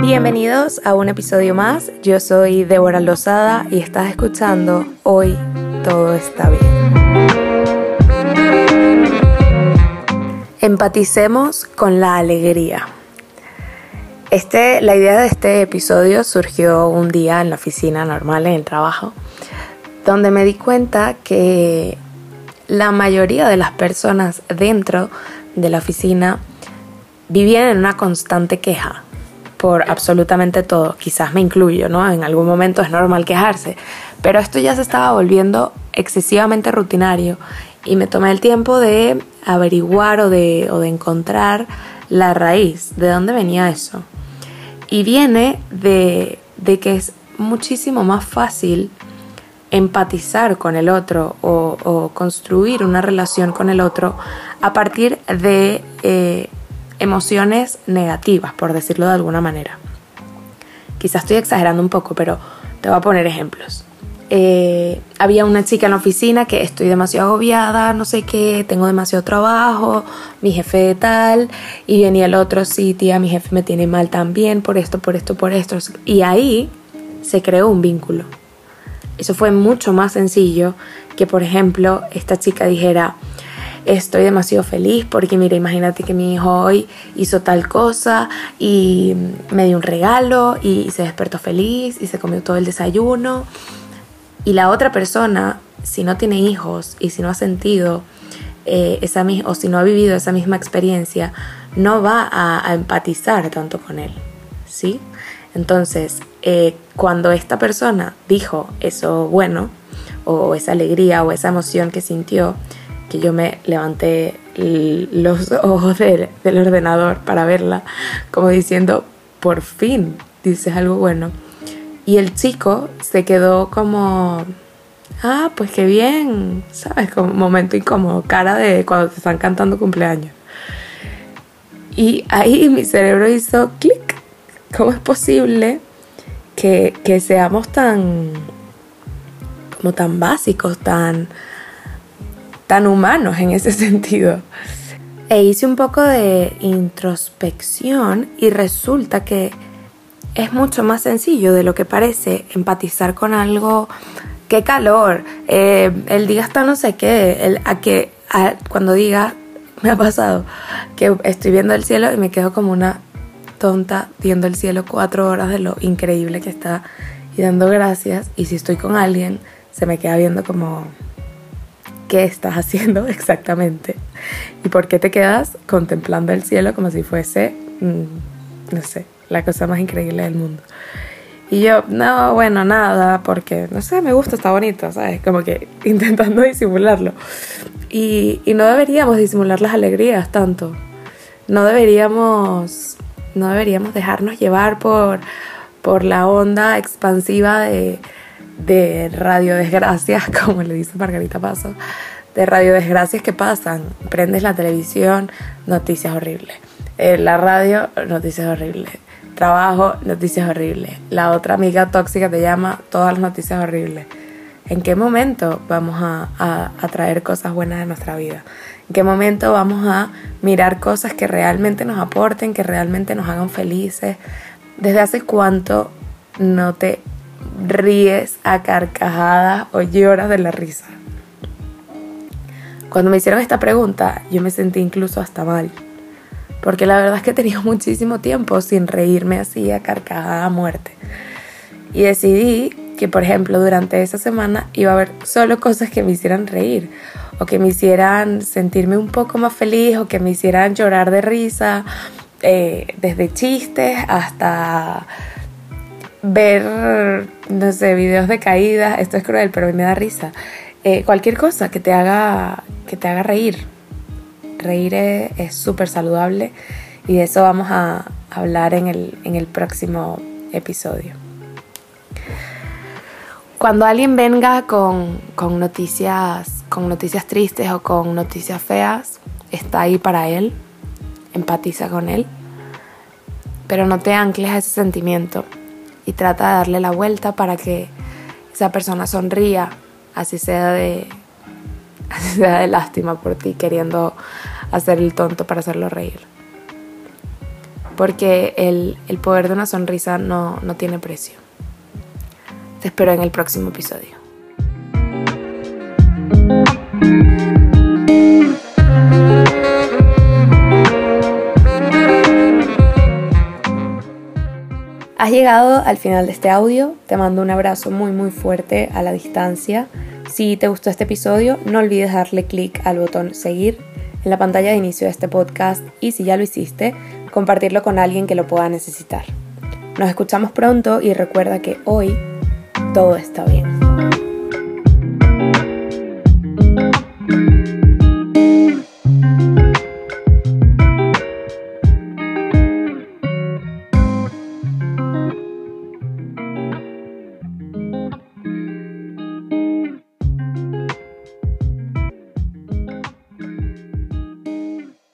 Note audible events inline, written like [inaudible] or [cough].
Bienvenidos a un episodio más. Yo soy Débora Lozada y estás escuchando Hoy todo está bien. Empaticemos con la alegría. Este, la idea de este episodio surgió un día en la oficina normal, en el trabajo, donde me di cuenta que la mayoría de las personas dentro de la oficina vivían en una constante queja por absolutamente todo. Quizás me incluyo, ¿no? En algún momento es normal quejarse, pero esto ya se estaba volviendo excesivamente rutinario y me tomé el tiempo de averiguar o de, o de encontrar la raíz, de dónde venía eso. Y viene de, de que es muchísimo más fácil empatizar con el otro o, construir una relación con el otro a partir de eh, emociones negativas, por decirlo de alguna manera. Quizás estoy exagerando un poco, pero te voy a poner ejemplos. Eh, había una chica en la oficina que estoy demasiado agobiada, no sé qué, tengo demasiado trabajo, mi jefe tal, y venía el otro, sí, tía, mi jefe me tiene mal también, por esto, por esto, por esto. Y ahí se creó un vínculo. Eso fue mucho más sencillo que, por ejemplo, esta chica dijera, estoy demasiado feliz porque mira, imagínate que mi hijo hoy hizo tal cosa y me dio un regalo y se despertó feliz y se comió todo el desayuno. Y la otra persona, si no tiene hijos y si no ha sentido eh, esa o si no ha vivido esa misma experiencia, no va a, a empatizar tanto con él. ¿Sí? Entonces, eh, cuando esta persona dijo eso bueno, o esa alegría o esa emoción que sintió, que yo me levanté los [laughs] ojos del, ordenador para verla, como diciendo, por fin dices algo bueno. Y el chico se quedó como, ah, pues qué bien, ¿sabes? Como un momento incómodo, cara de cuando te están cantando cumpleaños. Y ahí mi cerebro hizo clic ¿Cómo es posible que, seamos tan, como tan básicos, tan, tan humanos en ese [laughs] sentido? E hice un poco de introspección y resulta que es mucho más sencillo de lo que parece empatizar con algo. Qué calor, eh, el día está no sé qué, el, a que cuando diga, me ha pasado que estoy viendo el cielo y me quedo como una tonta viendo el cielo cuatro horas de lo increíble que está y dando gracias. Y si estoy con alguien, se me queda viendo como, ¿qué estás haciendo [laughs] exactamente? ¿Y por qué te quedas contemplando el cielo como si fuese, mm, no sé, la cosa más increíble del mundo? Y yo, no, bueno, nada, porque, no sé, me gusta, está bonito, ¿sabes? Como que [laughs] intentando disimularlo. Y, y no deberíamos disimular las alegrías tanto. No deberíamos no deberíamos dejarnos llevar por, por la onda expansiva de, de radio desgracias, [laughs] como le dice Margarita Paso, de radio desgracias que pasan. Prendes la televisión, noticias horribles. Eh, la radio, noticias horribles. Trabajo, noticias horribles. La otra amiga tóxica te llama, todas las noticias horribles. ¿En qué momento vamos a, a traer cosas buenas de nuestra vida? en qué momento vamos a mirar cosas que realmente nos aporten, que realmente nos hagan felices. ¿Desde hace cuánto no te ríes a carcajadas o lloras de la risa? Cuando me hicieron esta pregunta, yo me sentí incluso hasta mal. Porque la verdad es que tenido [laughs] muchísimo tiempo sin reírme así a carcajada a muerte. Y decidí que, por ejemplo, durante esa semana iba a haber solo cosas que me hicieran reír o que me hicieran sentirme un poco más feliz o que me hicieran llorar de risa, eh, desde chistes hasta ver, no sé, videos de caídas, esto es cruel, pero a mí me da risa. Eh, cualquier cosa que te haga, que te haga reír. Reír es súper saludable y de eso vamos a hablar en el, en el próximo episodio. Cuando alguien venga con, con noticias con noticias tristes o con noticias feas, está ahí para él, empatiza con él, pero no te ancles a ese sentimiento y trata de darle la vuelta para que esa persona sonría, así sea de [laughs] así sea de lástima por ti, queriendo hacer el tonto para hacerlo reír. Porque el, el poder de una sonrisa no, no tiene precio. Te espero en el próximo episodio. Has llegado al final de este audio, te mando un abrazo muy muy fuerte a la distancia. Si te gustó este episodio, no olvides darle clic al botón seguir en la pantalla de inicio de este podcast y si ya lo hiciste, compartirlo con alguien que lo pueda necesitar. Nos escuchamos pronto y recuerda que hoy todo está bien.